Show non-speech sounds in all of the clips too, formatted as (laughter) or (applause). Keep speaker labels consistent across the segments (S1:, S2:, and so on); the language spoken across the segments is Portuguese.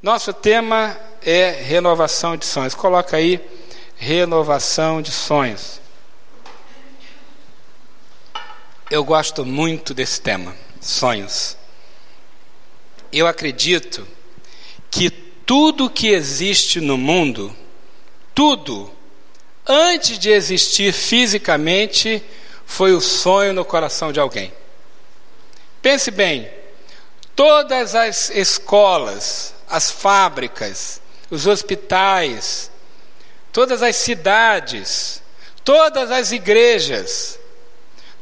S1: Nosso tema é renovação de sonhos. Coloca aí renovação de sonhos. Eu gosto muito desse tema, sonhos. Eu acredito que tudo que existe no mundo, tudo, antes de existir fisicamente, foi o sonho no coração de alguém. Pense bem, todas as escolas, as fábricas, os hospitais, todas as cidades, todas as igrejas,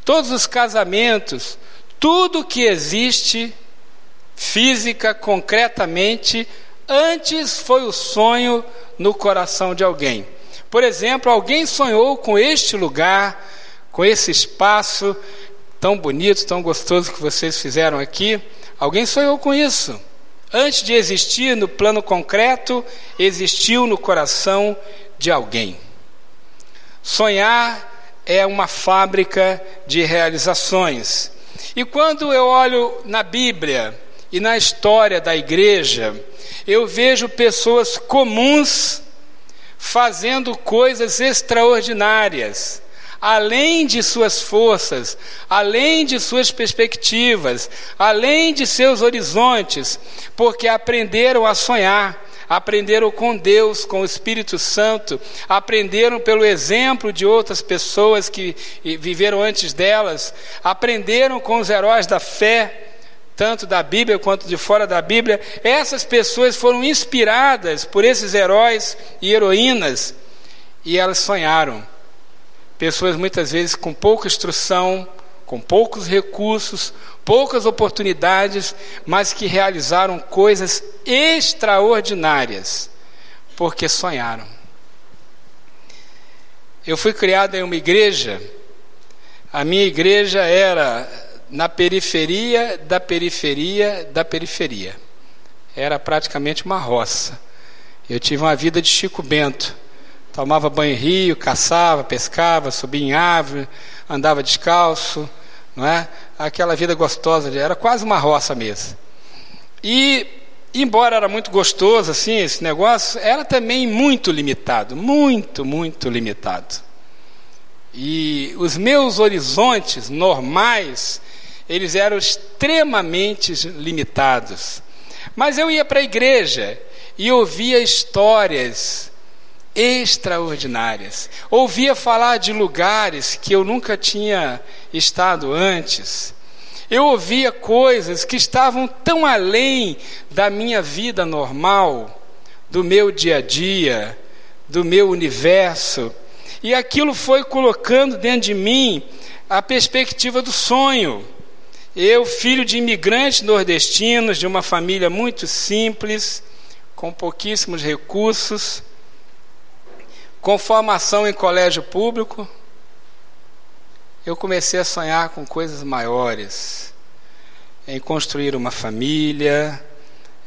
S1: todos os casamentos, tudo que existe física, concretamente, antes foi o sonho no coração de alguém. Por exemplo, alguém sonhou com este lugar, com esse espaço tão bonito, tão gostoso que vocês fizeram aqui. Alguém sonhou com isso. Antes de existir no plano concreto, existiu no coração de alguém. Sonhar é uma fábrica de realizações. E quando eu olho na Bíblia e na história da igreja, eu vejo pessoas comuns fazendo coisas extraordinárias além de suas forças, além de suas perspectivas, além de seus horizontes, porque aprenderam a sonhar, aprenderam com Deus, com o Espírito Santo, aprenderam pelo exemplo de outras pessoas que viveram antes delas, aprenderam com os heróis da fé, tanto da Bíblia quanto de fora da Bíblia. Essas pessoas foram inspiradas por esses heróis e heroínas e elas sonharam Pessoas muitas vezes com pouca instrução, com poucos recursos, poucas oportunidades, mas que realizaram coisas extraordinárias, porque sonharam. Eu fui criado em uma igreja, a minha igreja era na periferia da periferia da periferia. Era praticamente uma roça. Eu tive uma vida de Chico Bento tomava banho em rio, caçava, pescava, subia em árvore, andava descalço, não é? Aquela vida gostosa, era quase uma roça mesmo. E embora era muito gostoso assim esse negócio, era também muito limitado, muito, muito limitado. E os meus horizontes normais, eles eram extremamente limitados. Mas eu ia para a igreja e ouvia histórias extraordinárias. Ouvia falar de lugares que eu nunca tinha estado antes. Eu ouvia coisas que estavam tão além da minha vida normal, do meu dia a dia, do meu universo. E aquilo foi colocando dentro de mim a perspectiva do sonho. Eu, filho de imigrantes nordestinos, de uma família muito simples, com pouquíssimos recursos, com formação em colégio público, eu comecei a sonhar com coisas maiores, em construir uma família,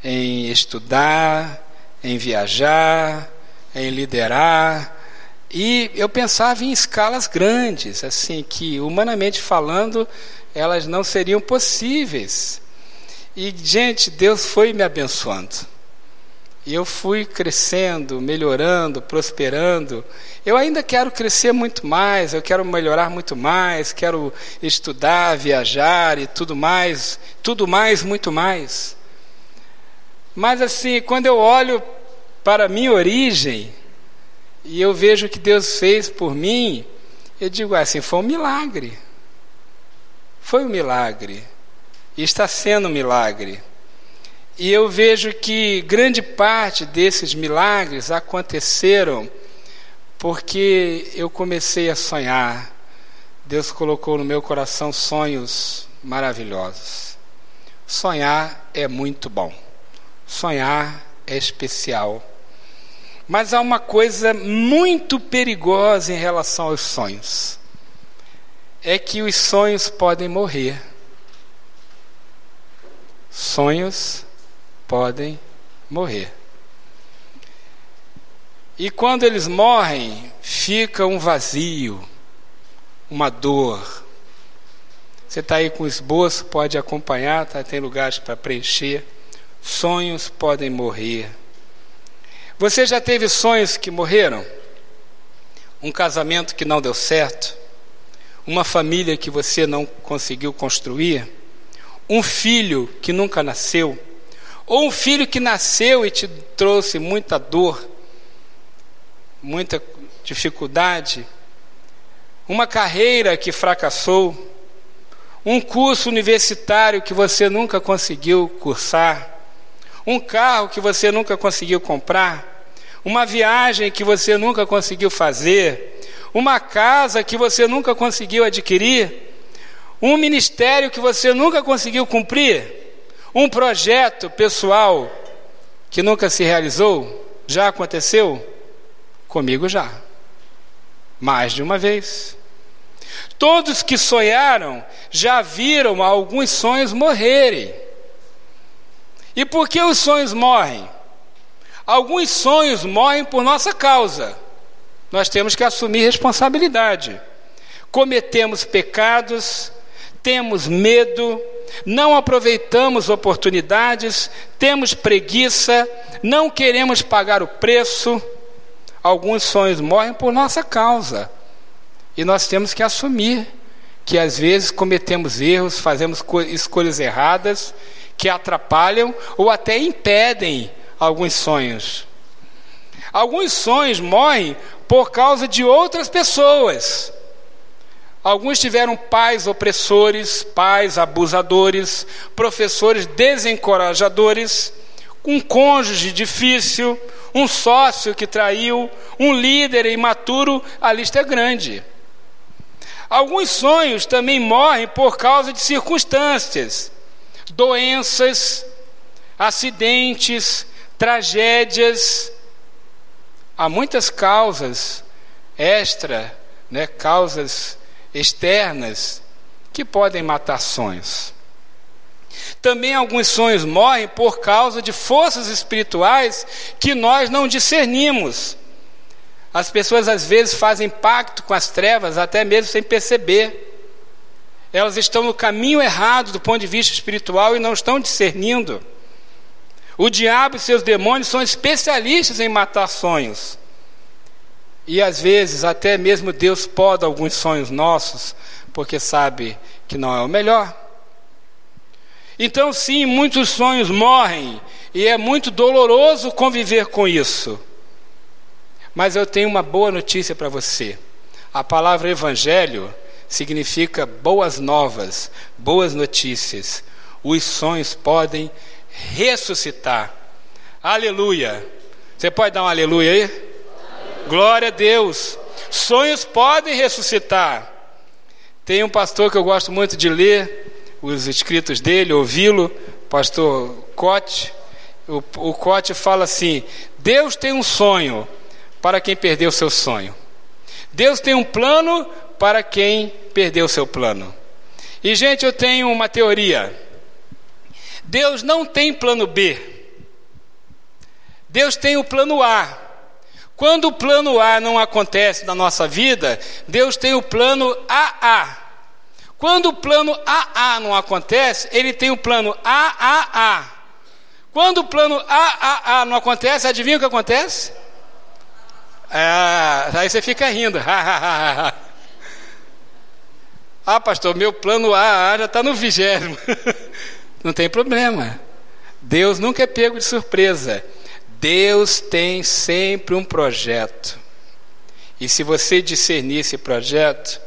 S1: em estudar, em viajar, em liderar. E eu pensava em escalas grandes, assim, que humanamente falando, elas não seriam possíveis. E, gente, Deus foi me abençoando. E eu fui crescendo, melhorando, prosperando. Eu ainda quero crescer muito mais, eu quero melhorar muito mais, quero estudar, viajar e tudo mais, tudo mais, muito mais. Mas assim, quando eu olho para a minha origem e eu vejo o que Deus fez por mim, eu digo assim: foi um milagre. Foi um milagre. E está sendo um milagre. E eu vejo que grande parte desses milagres aconteceram porque eu comecei a sonhar. Deus colocou no meu coração sonhos maravilhosos. Sonhar é muito bom. Sonhar é especial. Mas há uma coisa muito perigosa em relação aos sonhos. É que os sonhos podem morrer. Sonhos podem morrer. E quando eles morrem, fica um vazio, uma dor. Você está aí com esboço, pode acompanhar, tá? tem lugares para preencher sonhos podem morrer. Você já teve sonhos que morreram? Um casamento que não deu certo? Uma família que você não conseguiu construir? Um filho que nunca nasceu? Ou um filho que nasceu e te trouxe muita dor, muita dificuldade? Uma carreira que fracassou? Um curso universitário que você nunca conseguiu cursar? Um carro que você nunca conseguiu comprar? uma viagem que você nunca conseguiu fazer, uma casa que você nunca conseguiu adquirir, um ministério que você nunca conseguiu cumprir, um projeto pessoal que nunca se realizou, já aconteceu? Comigo já. Mais de uma vez. Todos que sonharam já viram alguns sonhos morrerem. E por que os sonhos morrem? Alguns sonhos morrem por nossa causa. Nós temos que assumir responsabilidade. Cometemos pecados, temos medo, não aproveitamos oportunidades, temos preguiça, não queremos pagar o preço. Alguns sonhos morrem por nossa causa. E nós temos que assumir que às vezes cometemos erros, fazemos escolhas erradas que atrapalham ou até impedem alguns sonhos. Alguns sonhos morrem por causa de outras pessoas. Alguns tiveram pais opressores, pais abusadores, professores desencorajadores, um cônjuge difícil, um sócio que traiu, um líder imaturo, a lista é grande. Alguns sonhos também morrem por causa de circunstâncias, doenças, acidentes, tragédias. Há muitas causas extra, né, causas externas que podem matar sonhos. Também alguns sonhos morrem por causa de forças espirituais que nós não discernimos. As pessoas às vezes fazem pacto com as trevas, até mesmo sem perceber. Elas estão no caminho errado do ponto de vista espiritual e não estão discernindo. O diabo e seus demônios são especialistas em matar sonhos. E às vezes até mesmo Deus poda alguns sonhos nossos, porque sabe que não é o melhor. Então, sim, muitos sonhos morrem, e é muito doloroso conviver com isso. Mas eu tenho uma boa notícia para você. A palavra evangelho significa boas novas, boas notícias. Os sonhos podem ressuscitar. Aleluia. Você pode dar um aleluia aí? Glória a Deus. Sonhos podem ressuscitar. Tem um pastor que eu gosto muito de ler os escritos dele, ouvi-lo, pastor Cote. O, o Cote fala assim: Deus tem um sonho para quem perdeu seu sonho. Deus tem um plano para quem perdeu seu plano. E, gente, eu tenho uma teoria. Deus não tem plano B. Deus tem o plano A. Quando o plano A não acontece na nossa vida, Deus tem o plano AA. Quando o plano AA não acontece, ele tem o plano AAA. Quando o plano AAA não acontece, adivinha o que acontece? Ah, aí você fica rindo. (laughs) ah, pastor, meu plano AA já está no vigésimo. (laughs) Não tem problema. Deus nunca é pego de surpresa. Deus tem sempre um projeto. E se você discernir esse projeto,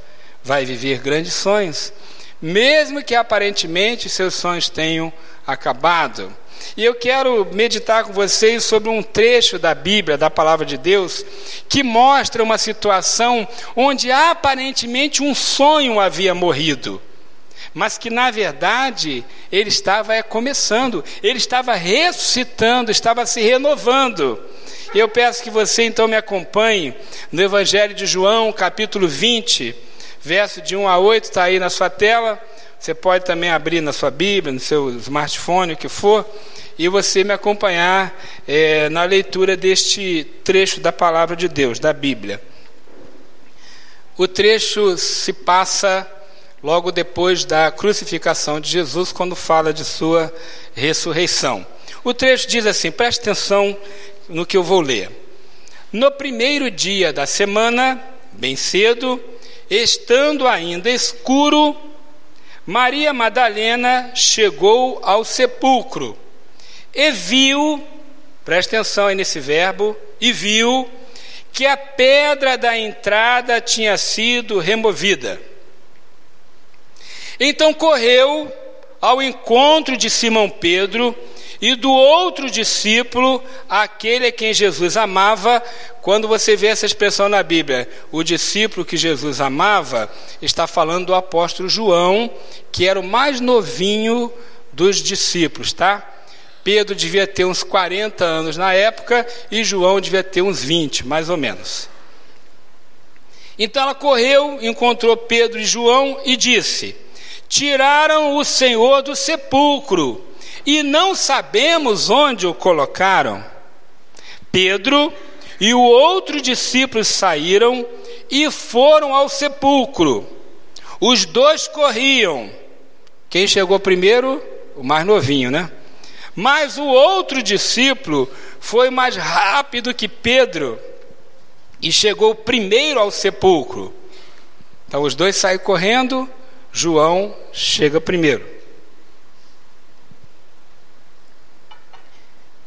S1: vai viver grandes sonhos, mesmo que aparentemente seus sonhos tenham acabado. E eu quero meditar com vocês sobre um trecho da Bíblia, da palavra de Deus, que mostra uma situação onde aparentemente um sonho havia morrido mas que na verdade ele estava começando, ele estava ressuscitando, estava se renovando. Eu peço que você então me acompanhe no Evangelho de João, capítulo 20, verso de 1 a 8, está aí na sua tela. Você pode também abrir na sua Bíblia, no seu smartphone, o que for, e você me acompanhar é, na leitura deste trecho da palavra de Deus, da Bíblia. O trecho se passa logo depois da crucificação de Jesus, quando fala de sua ressurreição. O trecho diz assim: preste atenção no que eu vou ler. No primeiro dia da semana, bem cedo, estando ainda escuro, Maria Madalena chegou ao sepulcro e viu, preste atenção aí nesse verbo, e viu que a pedra da entrada tinha sido removida. Então correu ao encontro de Simão Pedro e do outro discípulo, aquele a quem Jesus amava. Quando você vê essa expressão na Bíblia, o discípulo que Jesus amava, está falando do apóstolo João, que era o mais novinho dos discípulos, tá? Pedro devia ter uns 40 anos na época e João devia ter uns 20, mais ou menos. Então ela correu, encontrou Pedro e João e disse: Tiraram o Senhor do sepulcro e não sabemos onde o colocaram. Pedro e o outro discípulo saíram e foram ao sepulcro. Os dois corriam. Quem chegou primeiro? O mais novinho, né? Mas o outro discípulo foi mais rápido que Pedro e chegou primeiro ao sepulcro. Então os dois saem correndo, João chega primeiro.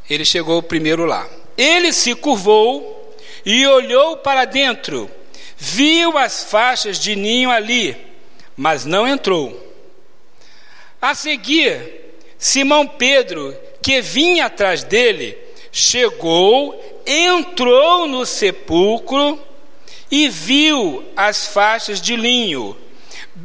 S1: Ele chegou primeiro lá. Ele se curvou e olhou para dentro, viu as faixas de ninho ali, mas não entrou. A seguir, Simão Pedro, que vinha atrás dele, chegou, entrou no sepulcro e viu as faixas de linho,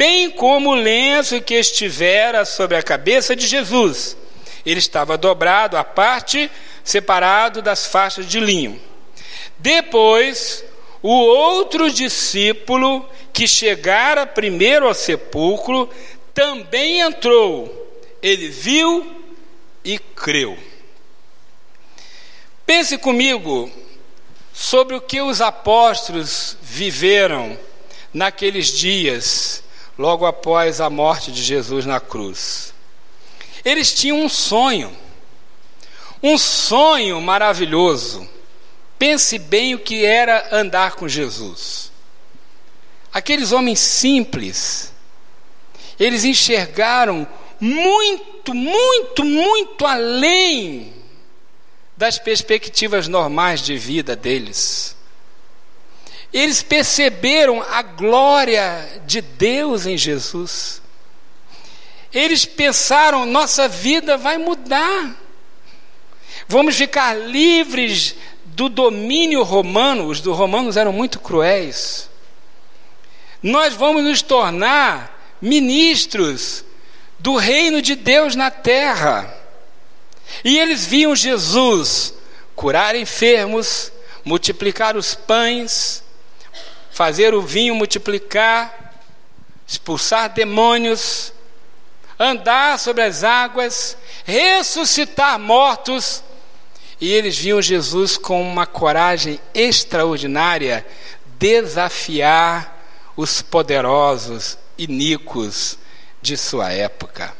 S1: bem como o lenço que estivera sobre a cabeça de Jesus. Ele estava dobrado à parte, separado das faixas de linho. Depois, o outro discípulo que chegara primeiro ao sepulcro também entrou ele viu e creu. Pense comigo sobre o que os apóstolos viveram naqueles dias, logo após a morte de Jesus na cruz. Eles tinham um sonho, um sonho maravilhoso. Pense bem o que era andar com Jesus. Aqueles homens simples, eles enxergaram muito, muito, muito além das perspectivas normais de vida deles. Eles perceberam a glória de Deus em Jesus. Eles pensaram: nossa vida vai mudar. Vamos ficar livres do domínio romano. Os do romanos eram muito cruéis. Nós vamos nos tornar ministros do reino de Deus na terra. E eles viam Jesus curar enfermos, multiplicar os pães, fazer o vinho multiplicar, expulsar demônios, andar sobre as águas, ressuscitar mortos. E eles viam Jesus com uma coragem extraordinária desafiar os poderosos, iníquos, de sua época.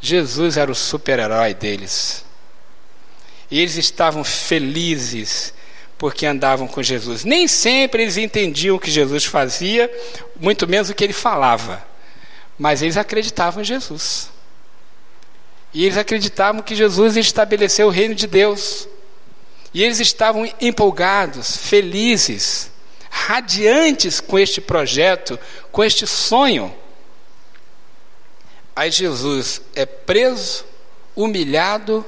S1: Jesus era o super-herói deles. E eles estavam felizes porque andavam com Jesus. Nem sempre eles entendiam o que Jesus fazia, muito menos o que ele falava. Mas eles acreditavam em Jesus. E eles acreditavam que Jesus estabeleceu o reino de Deus. E eles estavam empolgados, felizes, radiantes com este projeto, com este sonho. Aí Jesus é preso, humilhado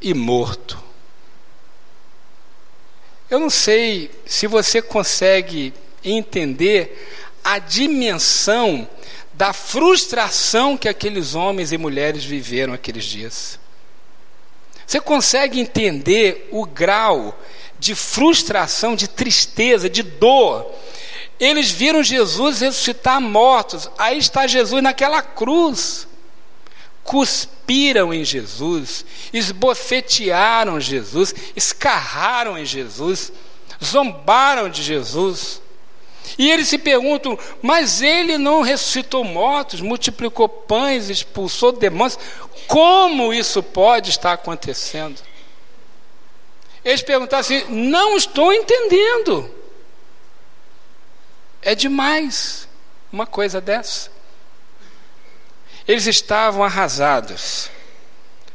S1: e morto. Eu não sei se você consegue entender a dimensão da frustração que aqueles homens e mulheres viveram aqueles dias. Você consegue entender o grau de frustração, de tristeza, de dor eles viram Jesus ressuscitar mortos. Aí está Jesus naquela cruz. Cuspiram em Jesus, esbofetearam Jesus, escarraram em Jesus, zombaram de Jesus. E eles se perguntam: mas ele não ressuscitou mortos, multiplicou pães, expulsou demônios? Como isso pode estar acontecendo? Eles perguntaram assim: não estou entendendo. É demais uma coisa dessa. Eles estavam arrasados.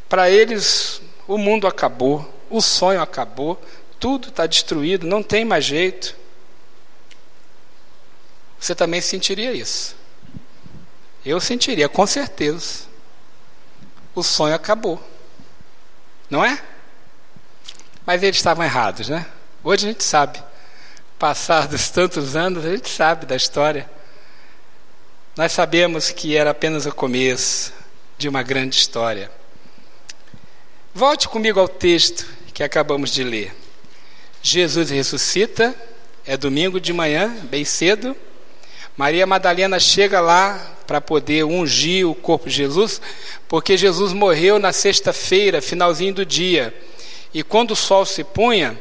S1: Para eles, o mundo acabou, o sonho acabou, tudo está destruído, não tem mais jeito. Você também sentiria isso. Eu sentiria, com certeza. O sonho acabou. Não é? Mas eles estavam errados, né? Hoje a gente sabe. Passados tantos anos, a gente sabe da história. Nós sabemos que era apenas o começo de uma grande história. Volte comigo ao texto que acabamos de ler. Jesus ressuscita, é domingo de manhã, bem cedo. Maria Madalena chega lá para poder ungir o corpo de Jesus, porque Jesus morreu na sexta-feira, finalzinho do dia. E quando o sol se punha,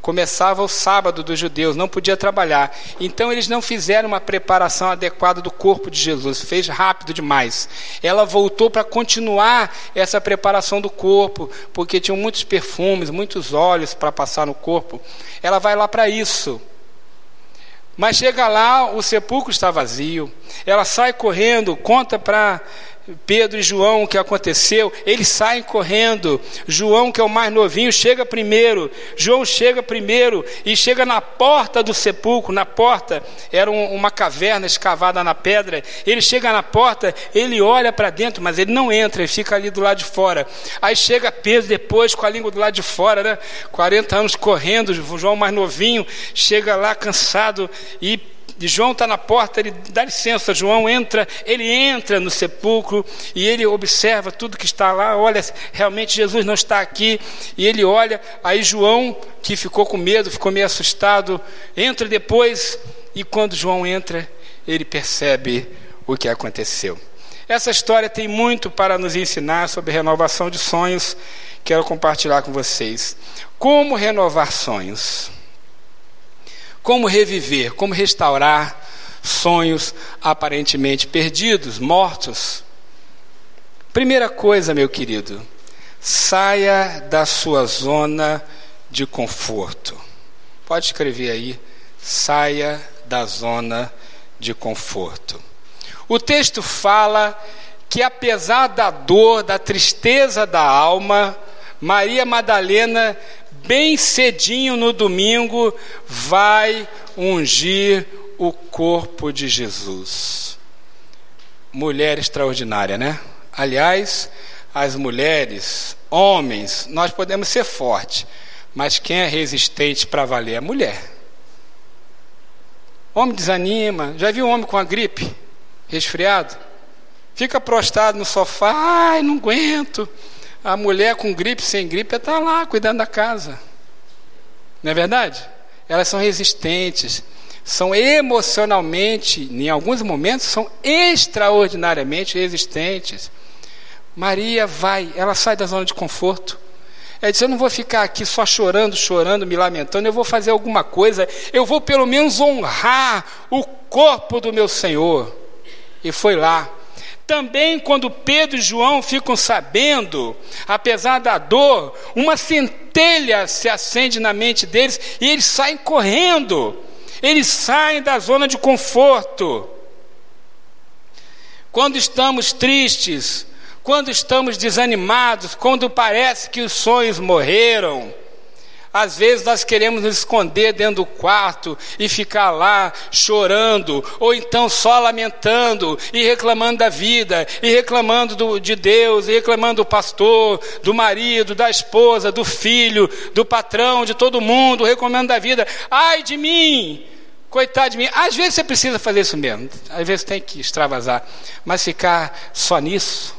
S1: começava o sábado dos judeus, não podia trabalhar. Então eles não fizeram uma preparação adequada do corpo de Jesus, fez rápido demais. Ela voltou para continuar essa preparação do corpo, porque tinham muitos perfumes, muitos óleos para passar no corpo. Ela vai lá para isso. Mas chega lá, o sepulcro está vazio. Ela sai correndo, conta para Pedro e João o que aconteceu, eles saem correndo. João, que é o mais novinho, chega primeiro. João chega primeiro e chega na porta do sepulcro. Na porta era um, uma caverna escavada na pedra. Ele chega na porta, ele olha para dentro, mas ele não entra, ele fica ali do lado de fora. Aí chega Pedro depois com a língua do lado de fora, né? 40 anos correndo, João mais novinho, chega lá cansado e e João está na porta, ele dá licença, João entra, ele entra no sepulcro e ele observa tudo que está lá, olha, realmente Jesus não está aqui, e ele olha, aí João, que ficou com medo, ficou meio assustado, entra depois, e quando João entra, ele percebe o que aconteceu. Essa história tem muito para nos ensinar sobre renovação de sonhos, quero compartilhar com vocês. Como renovar sonhos? Como reviver, como restaurar sonhos aparentemente perdidos, mortos. Primeira coisa, meu querido, saia da sua zona de conforto. Pode escrever aí, saia da zona de conforto. O texto fala que apesar da dor, da tristeza da alma, Maria Madalena bem cedinho no domingo, vai ungir o corpo de Jesus. Mulher extraordinária, né? Aliás, as mulheres, homens, nós podemos ser fortes, mas quem é resistente para valer é a mulher. Homem desanima. Já viu um homem com a gripe, resfriado? Fica prostrado no sofá, ai, não aguento. A mulher com gripe, sem gripe, está lá cuidando da casa. Não é verdade? Elas são resistentes, são emocionalmente, em alguns momentos, são extraordinariamente resistentes. Maria vai, ela sai da zona de conforto. Ela diz: Eu não vou ficar aqui só chorando, chorando, me lamentando, eu vou fazer alguma coisa, eu vou pelo menos honrar o corpo do meu Senhor. E foi lá, também, quando Pedro e João ficam sabendo, apesar da dor, uma centelha se acende na mente deles e eles saem correndo, eles saem da zona de conforto. Quando estamos tristes, quando estamos desanimados, quando parece que os sonhos morreram, às vezes nós queremos nos esconder dentro do quarto e ficar lá chorando, ou então só lamentando e reclamando da vida, e reclamando do, de Deus, e reclamando do pastor, do marido, da esposa, do filho, do patrão, de todo mundo, reclamando da vida. Ai de mim! Coitado de mim. Às vezes você precisa fazer isso mesmo, às vezes tem que extravasar, mas ficar só nisso,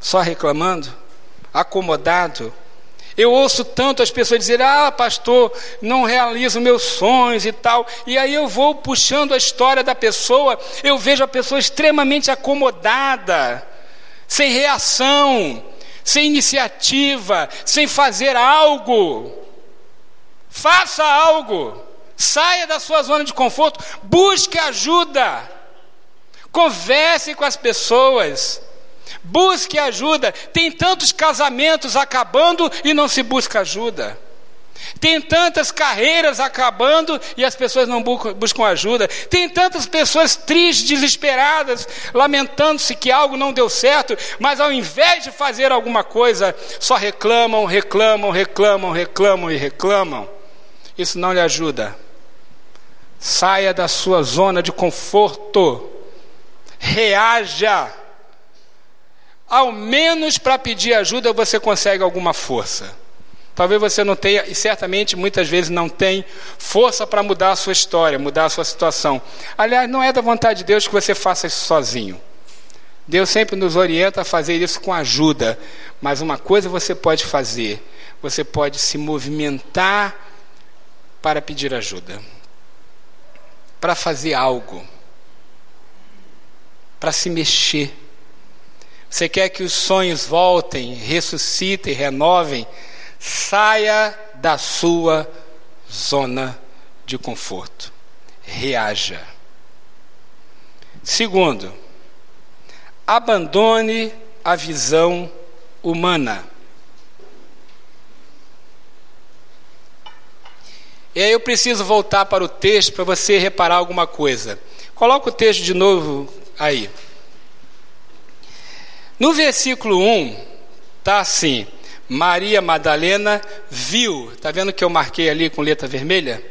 S1: só reclamando, acomodado, eu ouço tanto as pessoas dizerem: Ah, pastor, não realizo meus sonhos e tal. E aí eu vou puxando a história da pessoa, eu vejo a pessoa extremamente acomodada, sem reação, sem iniciativa, sem fazer algo. Faça algo. Saia da sua zona de conforto, busque ajuda. Converse com as pessoas. Busque ajuda. Tem tantos casamentos acabando e não se busca ajuda. Tem tantas carreiras acabando e as pessoas não buscam ajuda. Tem tantas pessoas tristes, desesperadas, lamentando-se que algo não deu certo, mas ao invés de fazer alguma coisa, só reclamam, reclamam, reclamam, reclamam e reclamam. Isso não lhe ajuda. Saia da sua zona de conforto. Reaja. Ao menos para pedir ajuda você consegue alguma força. Talvez você não tenha, e certamente muitas vezes não tem, força para mudar a sua história, mudar a sua situação. Aliás, não é da vontade de Deus que você faça isso sozinho. Deus sempre nos orienta a fazer isso com ajuda. Mas uma coisa você pode fazer: você pode se movimentar para pedir ajuda para fazer algo, para se mexer. Você quer que os sonhos voltem, ressuscitem, renovem? Saia da sua zona de conforto. Reaja. Segundo, abandone a visão humana. E aí eu preciso voltar para o texto para você reparar alguma coisa. Coloca o texto de novo aí. No versículo 1, está assim: Maria Madalena viu, está vendo que eu marquei ali com letra vermelha?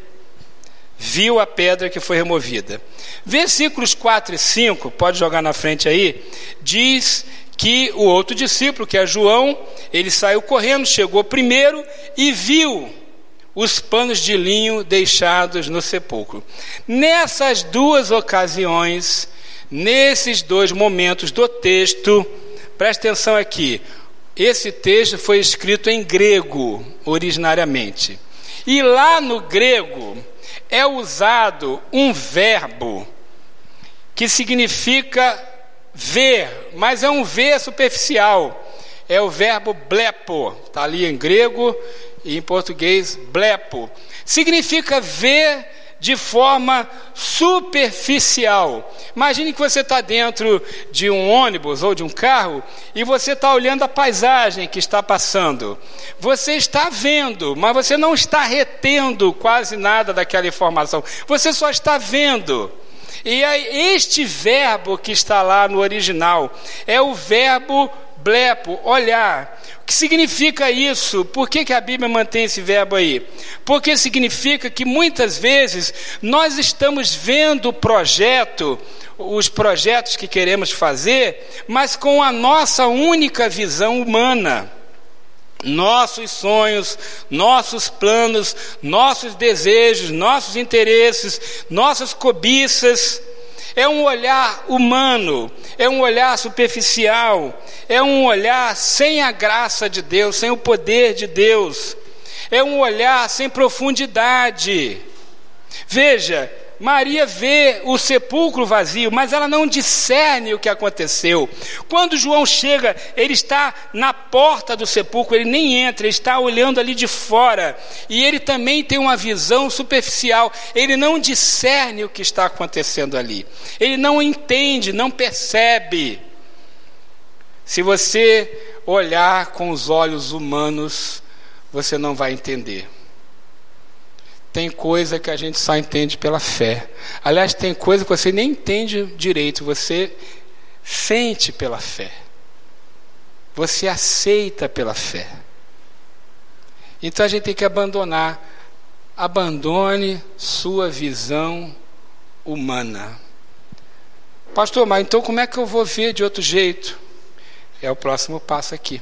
S1: Viu a pedra que foi removida. Versículos 4 e 5, pode jogar na frente aí, diz que o outro discípulo, que é João, ele saiu correndo, chegou primeiro e viu os panos de linho deixados no sepulcro. Nessas duas ocasiões, nesses dois momentos do texto, preste atenção aqui. Esse texto foi escrito em grego, originariamente. E lá no grego é usado um verbo que significa ver, mas é um ver superficial. É o verbo blepo, está ali em grego e em português blepo, significa ver de forma superficial. Imagine que você está dentro de um ônibus ou de um carro e você está olhando a paisagem que está passando. Você está vendo, mas você não está retendo quase nada daquela informação. Você só está vendo. E aí, este verbo que está lá no original é o verbo blepo, olhar. O que significa isso? Por que, que a Bíblia mantém esse verbo aí? Porque significa que muitas vezes nós estamos vendo o projeto, os projetos que queremos fazer, mas com a nossa única visão humana. Nossos sonhos, nossos planos, nossos desejos, nossos interesses, nossas cobiças é um olhar humano, é um olhar superficial, é um olhar sem a graça de Deus, sem o poder de Deus, é um olhar sem profundidade. Veja, Maria vê o sepulcro vazio, mas ela não discerne o que aconteceu. Quando João chega, ele está na porta do sepulcro, ele nem entra, ele está olhando ali de fora. E ele também tem uma visão superficial, ele não discerne o que está acontecendo ali. Ele não entende, não percebe. Se você olhar com os olhos humanos, você não vai entender. Tem coisa que a gente só entende pela fé. Aliás, tem coisa que você nem entende direito, você sente pela fé. Você aceita pela fé. Então a gente tem que abandonar. Abandone sua visão humana. Pastor, mas então como é que eu vou ver de outro jeito? É o próximo passo aqui.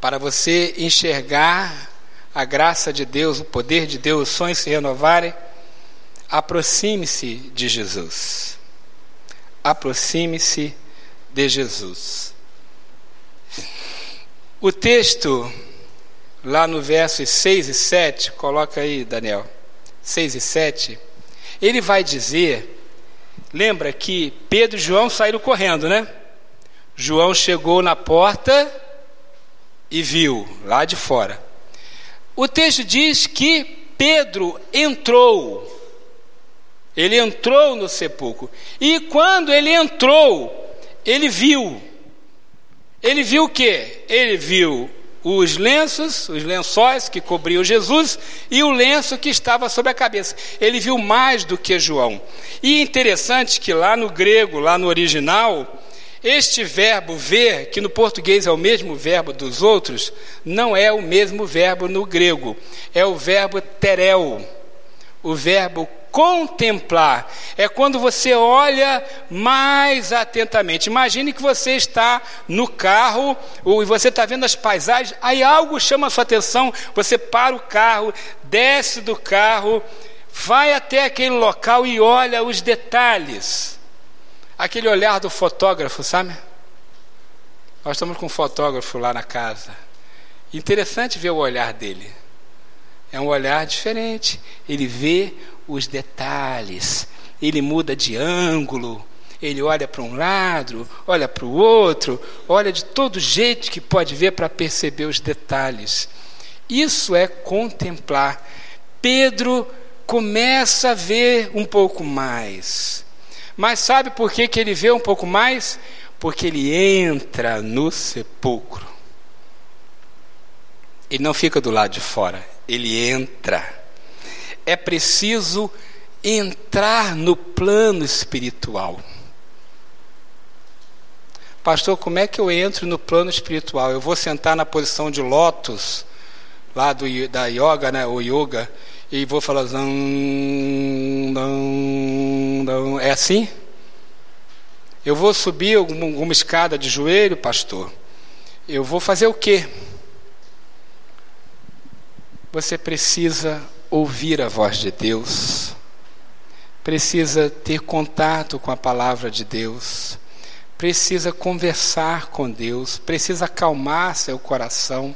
S1: Para você enxergar a graça de Deus, o poder de Deus, os sonhos se renovarem, aproxime-se de Jesus. Aproxime-se de Jesus. O texto, lá no versos 6 e 7, coloca aí, Daniel, 6 e 7, ele vai dizer, lembra que Pedro e João saíram correndo, né? João chegou na porta e viu, lá de fora. O texto diz que Pedro entrou. Ele entrou no sepulcro. E quando ele entrou, ele viu. Ele viu o quê? Ele viu os lenços, os lençóis que cobriam Jesus e o lenço que estava sobre a cabeça. Ele viu mais do que João. E é interessante que lá no grego, lá no original, este verbo ver, que no português é o mesmo verbo dos outros, não é o mesmo verbo no grego. É o verbo terel, o verbo contemplar. É quando você olha mais atentamente. Imagine que você está no carro e você está vendo as paisagens, aí algo chama a sua atenção, você para o carro, desce do carro, vai até aquele local e olha os detalhes. Aquele olhar do fotógrafo, sabe? Nós estamos com um fotógrafo lá na casa. Interessante ver o olhar dele. É um olhar diferente. Ele vê os detalhes. Ele muda de ângulo. Ele olha para um lado, olha para o outro, olha de todo jeito que pode ver para perceber os detalhes. Isso é contemplar. Pedro começa a ver um pouco mais. Mas sabe por que, que ele vê um pouco mais? Porque ele entra no sepulcro. Ele não fica do lado de fora, ele entra é preciso entrar no plano espiritual. Pastor, como é que eu entro no plano espiritual? Eu vou sentar na posição de lótus, lá do, da yoga, né, o yoga, e vou falar. Zão, dão, dão. É assim? Eu vou subir alguma, alguma escada de joelho, pastor? Eu vou fazer o quê? Você precisa ouvir a voz de Deus, precisa ter contato com a palavra de Deus, precisa conversar com Deus, precisa acalmar seu coração.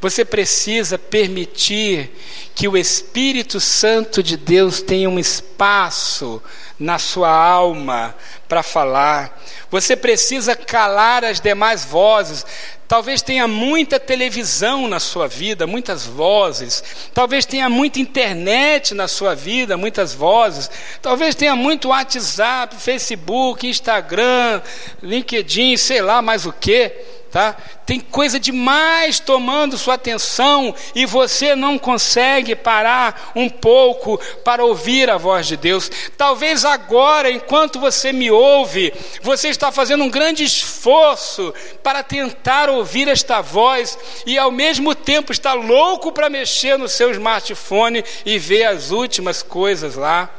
S1: Você precisa permitir que o Espírito Santo de Deus tenha um espaço na sua alma para falar. Você precisa calar as demais vozes. Talvez tenha muita televisão na sua vida, muitas vozes. Talvez tenha muita internet na sua vida, muitas vozes. Talvez tenha muito WhatsApp, Facebook, Instagram, LinkedIn, sei lá mais o que tá? Tem coisa demais tomando sua atenção e você não consegue parar um pouco para ouvir a voz de Deus. Talvez agora, enquanto você me ouve, você está fazendo um grande esforço para tentar ouvir esta voz e ao mesmo tempo está louco para mexer no seu smartphone e ver as últimas coisas lá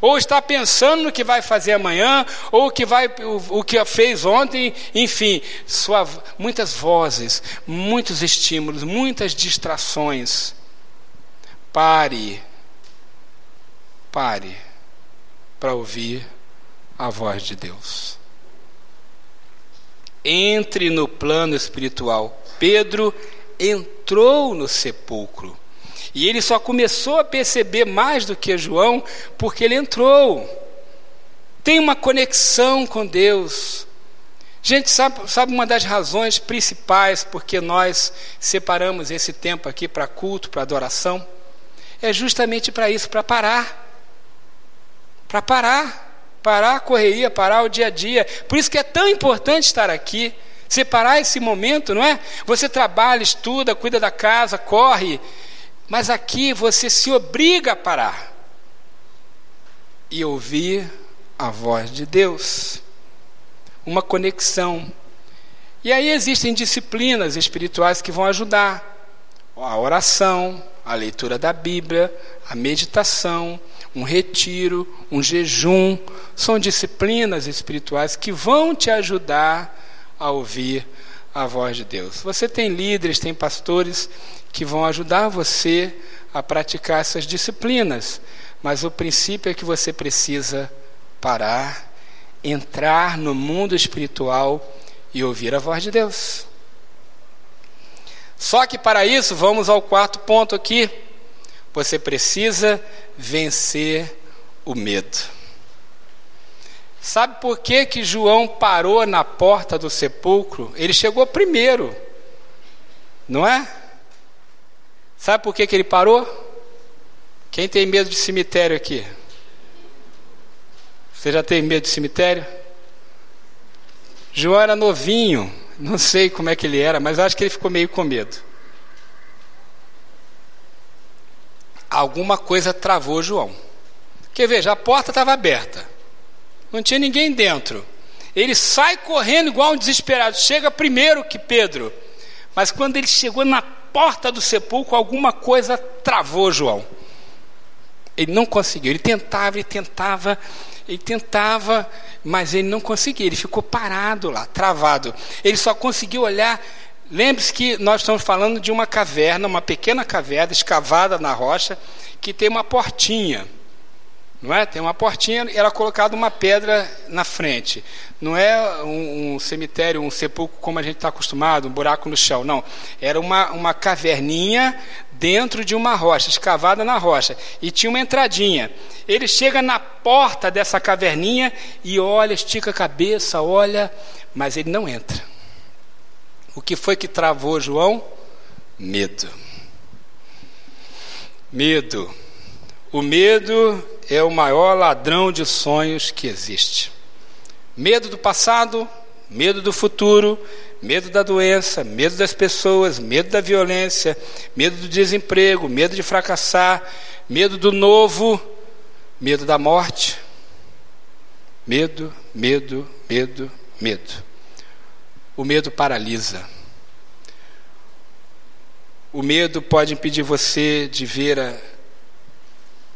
S1: ou está pensando no que vai fazer amanhã, ou que, vai, o, o que fez ontem, enfim, sua, muitas vozes, muitos estímulos, muitas distrações. Pare, pare para ouvir a voz de Deus. Entre no plano espiritual. Pedro entrou no sepulcro. E ele só começou a perceber mais do que João porque ele entrou. Tem uma conexão com Deus. Gente, sabe, sabe uma das razões principais porque nós separamos esse tempo aqui para culto, para adoração? É justamente para isso, para parar. Para parar. Parar a correria, parar o dia a dia. Por isso que é tão importante estar aqui. Separar esse momento, não é? Você trabalha, estuda, cuida da casa, corre, mas aqui você se obriga a parar e ouvir a voz de Deus. Uma conexão. E aí existem disciplinas espirituais que vão ajudar. A oração, a leitura da Bíblia, a meditação, um retiro, um jejum, são disciplinas espirituais que vão te ajudar a ouvir a voz de Deus. Você tem líderes, tem pastores que vão ajudar você a praticar essas disciplinas, mas o princípio é que você precisa parar, entrar no mundo espiritual e ouvir a voz de Deus. Só que para isso, vamos ao quarto ponto aqui. Você precisa vencer o medo. Sabe por que, que João parou na porta do sepulcro? Ele chegou primeiro, não é? Sabe por que, que ele parou? Quem tem medo de cemitério aqui? Você já tem medo de cemitério? João era novinho, não sei como é que ele era, mas acho que ele ficou meio com medo. Alguma coisa travou João. Porque veja, a porta estava aberta, não tinha ninguém dentro. Ele sai correndo igual um desesperado, chega primeiro que Pedro. Mas quando ele chegou na porta do sepulcro, alguma coisa travou João. Ele não conseguiu, ele tentava, ele tentava, ele tentava, mas ele não conseguia, ele ficou parado lá, travado. Ele só conseguiu olhar. Lembre-se que nós estamos falando de uma caverna, uma pequena caverna escavada na rocha, que tem uma portinha não é? Tem uma portinha e era colocada uma pedra na frente. Não é um, um cemitério, um sepulcro como a gente está acostumado, um buraco no chão. Não. Era uma, uma caverninha dentro de uma rocha, escavada na rocha. E tinha uma entradinha. Ele chega na porta dessa caverninha e olha, estica a cabeça, olha, mas ele não entra. O que foi que travou João? Medo. Medo. O medo é o maior ladrão de sonhos que existe. Medo do passado, medo do futuro, medo da doença, medo das pessoas, medo da violência, medo do desemprego, medo de fracassar, medo do novo, medo da morte. Medo, medo, medo, medo. O medo paralisa. O medo pode impedir você de ver a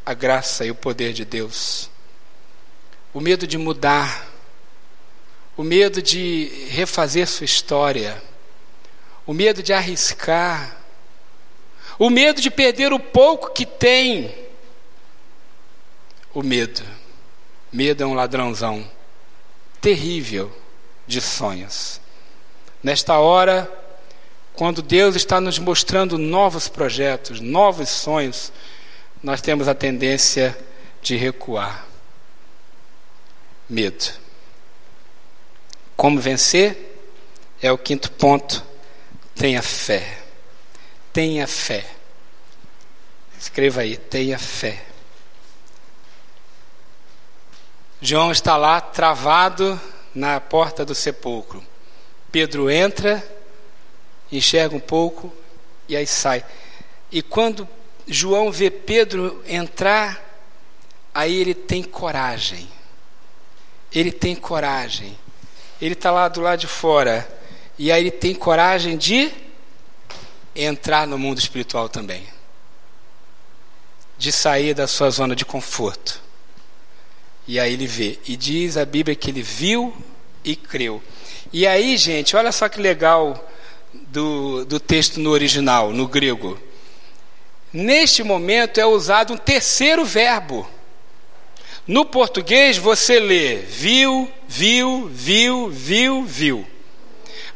S1: a graça e o poder de Deus. O medo de mudar, o medo de refazer sua história, o medo de arriscar, o medo de perder o pouco que tem. O medo. Medo é um ladrãozão terrível de sonhos. Nesta hora, quando Deus está nos mostrando novos projetos, novos sonhos, nós temos a tendência de recuar. Medo. Como vencer? É o quinto ponto. Tenha fé. Tenha fé. Escreva aí, tenha fé. João está lá travado na porta do sepulcro. Pedro entra, enxerga um pouco e aí sai. E quando João vê Pedro entrar, aí ele tem coragem. Ele tem coragem. Ele está lá do lado de fora. E aí ele tem coragem de entrar no mundo espiritual também. De sair da sua zona de conforto. E aí ele vê. E diz a Bíblia que ele viu e creu. E aí, gente, olha só que legal do, do texto no original, no grego. Neste momento é usado um terceiro verbo. No português você lê viu, viu, viu, viu, viu.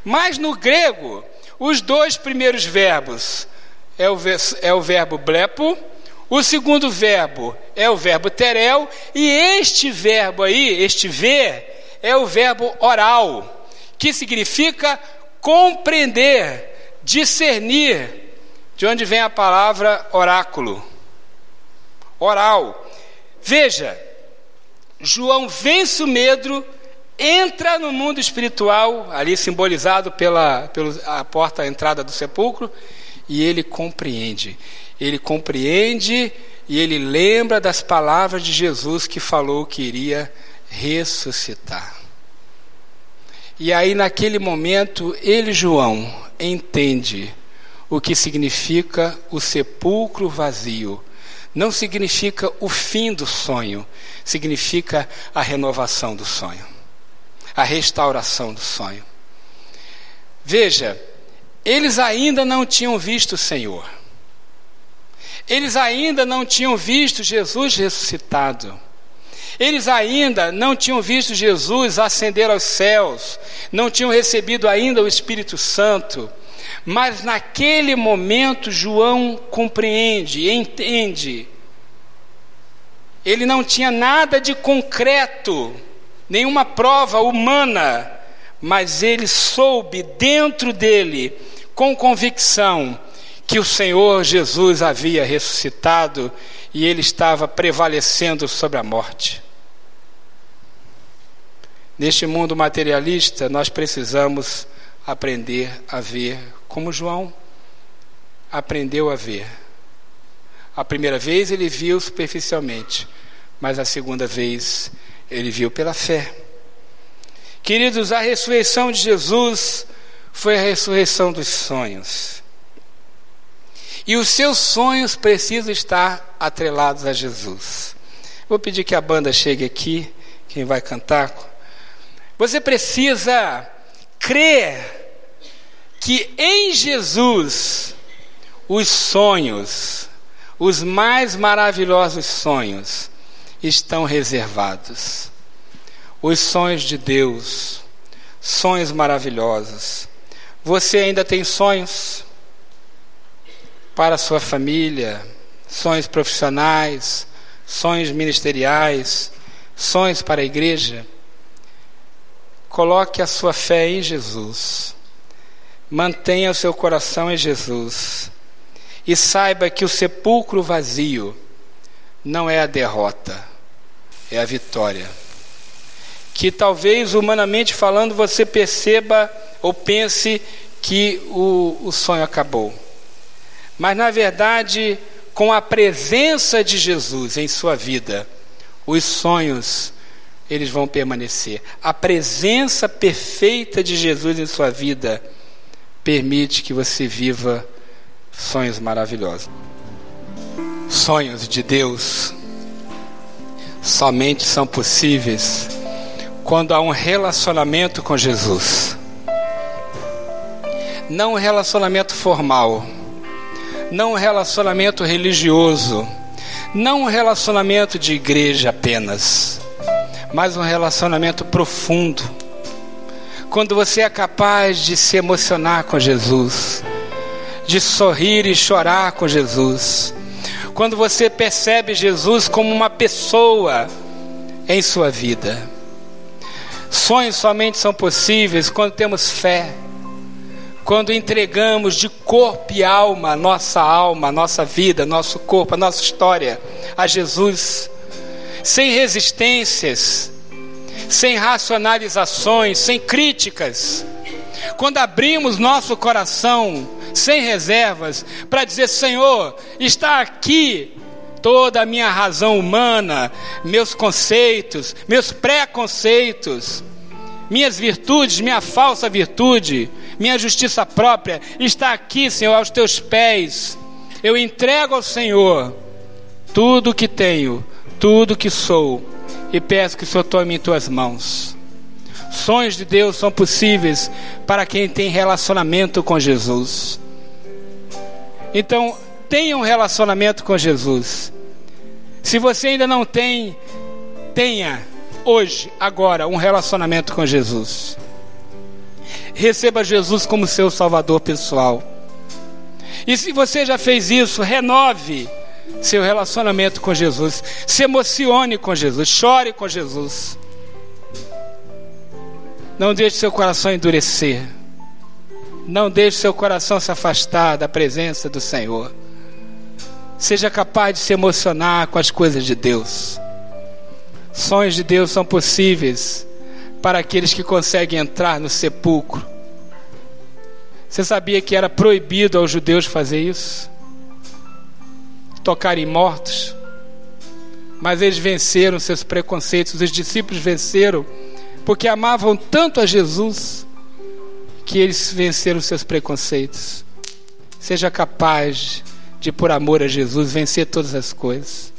S1: Mas no grego, os dois primeiros verbos é o, é o verbo blepo, o segundo verbo é o verbo terel, e este verbo aí, este ver, é o verbo oral, que significa compreender, discernir, de onde vem a palavra oráculo? Oral. Veja, João vence o medo, entra no mundo espiritual, ali simbolizado pela, pela porta, a entrada do sepulcro, e ele compreende. Ele compreende e ele lembra das palavras de Jesus que falou que iria ressuscitar. E aí, naquele momento, ele, João, entende o que significa o sepulcro vazio. Não significa o fim do sonho, significa a renovação do sonho, a restauração do sonho. Veja, eles ainda não tinham visto o Senhor. Eles ainda não tinham visto Jesus ressuscitado. Eles ainda não tinham visto Jesus ascender aos céus, não tinham recebido ainda o Espírito Santo. Mas naquele momento João compreende, entende. Ele não tinha nada de concreto, nenhuma prova humana, mas ele soube dentro dele, com convicção, que o Senhor Jesus havia ressuscitado e ele estava prevalecendo sobre a morte. Neste mundo materialista, nós precisamos aprender a ver como João aprendeu a ver. A primeira vez ele viu superficialmente, mas a segunda vez ele viu pela fé. Queridos, a ressurreição de Jesus foi a ressurreição dos sonhos. E os seus sonhos precisam estar atrelados a Jesus. Vou pedir que a banda chegue aqui, quem vai cantar. Você precisa crer que em Jesus os sonhos, os mais maravilhosos sonhos, estão reservados. Os sonhos de Deus, sonhos maravilhosos. Você ainda tem sonhos para a sua família, sonhos profissionais, sonhos ministeriais, sonhos para a igreja? Coloque a sua fé em Jesus. Mantenha o seu coração em Jesus. E saiba que o sepulcro vazio não é a derrota, é a vitória. Que talvez, humanamente falando, você perceba ou pense que o, o sonho acabou. Mas, na verdade, com a presença de Jesus em sua vida, os sonhos eles vão permanecer. A presença perfeita de Jesus em sua vida permite que você viva sonhos maravilhosos. Sonhos de Deus somente são possíveis quando há um relacionamento com Jesus. Não um relacionamento formal, não um relacionamento religioso, não um relacionamento de igreja apenas mas um relacionamento profundo. Quando você é capaz de se emocionar com Jesus, de sorrir e chorar com Jesus, quando você percebe Jesus como uma pessoa em sua vida. Sonhos somente são possíveis quando temos fé, quando entregamos de corpo e alma nossa alma, nossa vida, nosso corpo, a nossa história a Jesus sem resistências, sem racionalizações, sem críticas. Quando abrimos nosso coração sem reservas para dizer: Senhor, está aqui toda a minha razão humana, meus conceitos, meus preconceitos, minhas virtudes, minha falsa virtude, minha justiça própria, está aqui, Senhor, aos teus pés. Eu entrego ao Senhor tudo o que tenho tudo que sou e peço que o Senhor tome em tuas mãos. Sonhos de Deus são possíveis para quem tem relacionamento com Jesus. Então, tenha um relacionamento com Jesus. Se você ainda não tem, tenha hoje, agora, um relacionamento com Jesus. Receba Jesus como seu Salvador pessoal. E se você já fez isso, renove seu relacionamento com Jesus. Se emocione com Jesus, chore com Jesus. Não deixe seu coração endurecer. Não deixe seu coração se afastar da presença do Senhor. Seja capaz de se emocionar com as coisas de Deus. Sonhos de Deus são possíveis para aqueles que conseguem entrar no sepulcro. Você sabia que era proibido aos judeus fazer isso? Tocarem mortos, mas eles venceram seus preconceitos, os discípulos venceram, porque amavam tanto a Jesus, que eles venceram seus preconceitos. Seja capaz de, por amor a Jesus, vencer todas as coisas.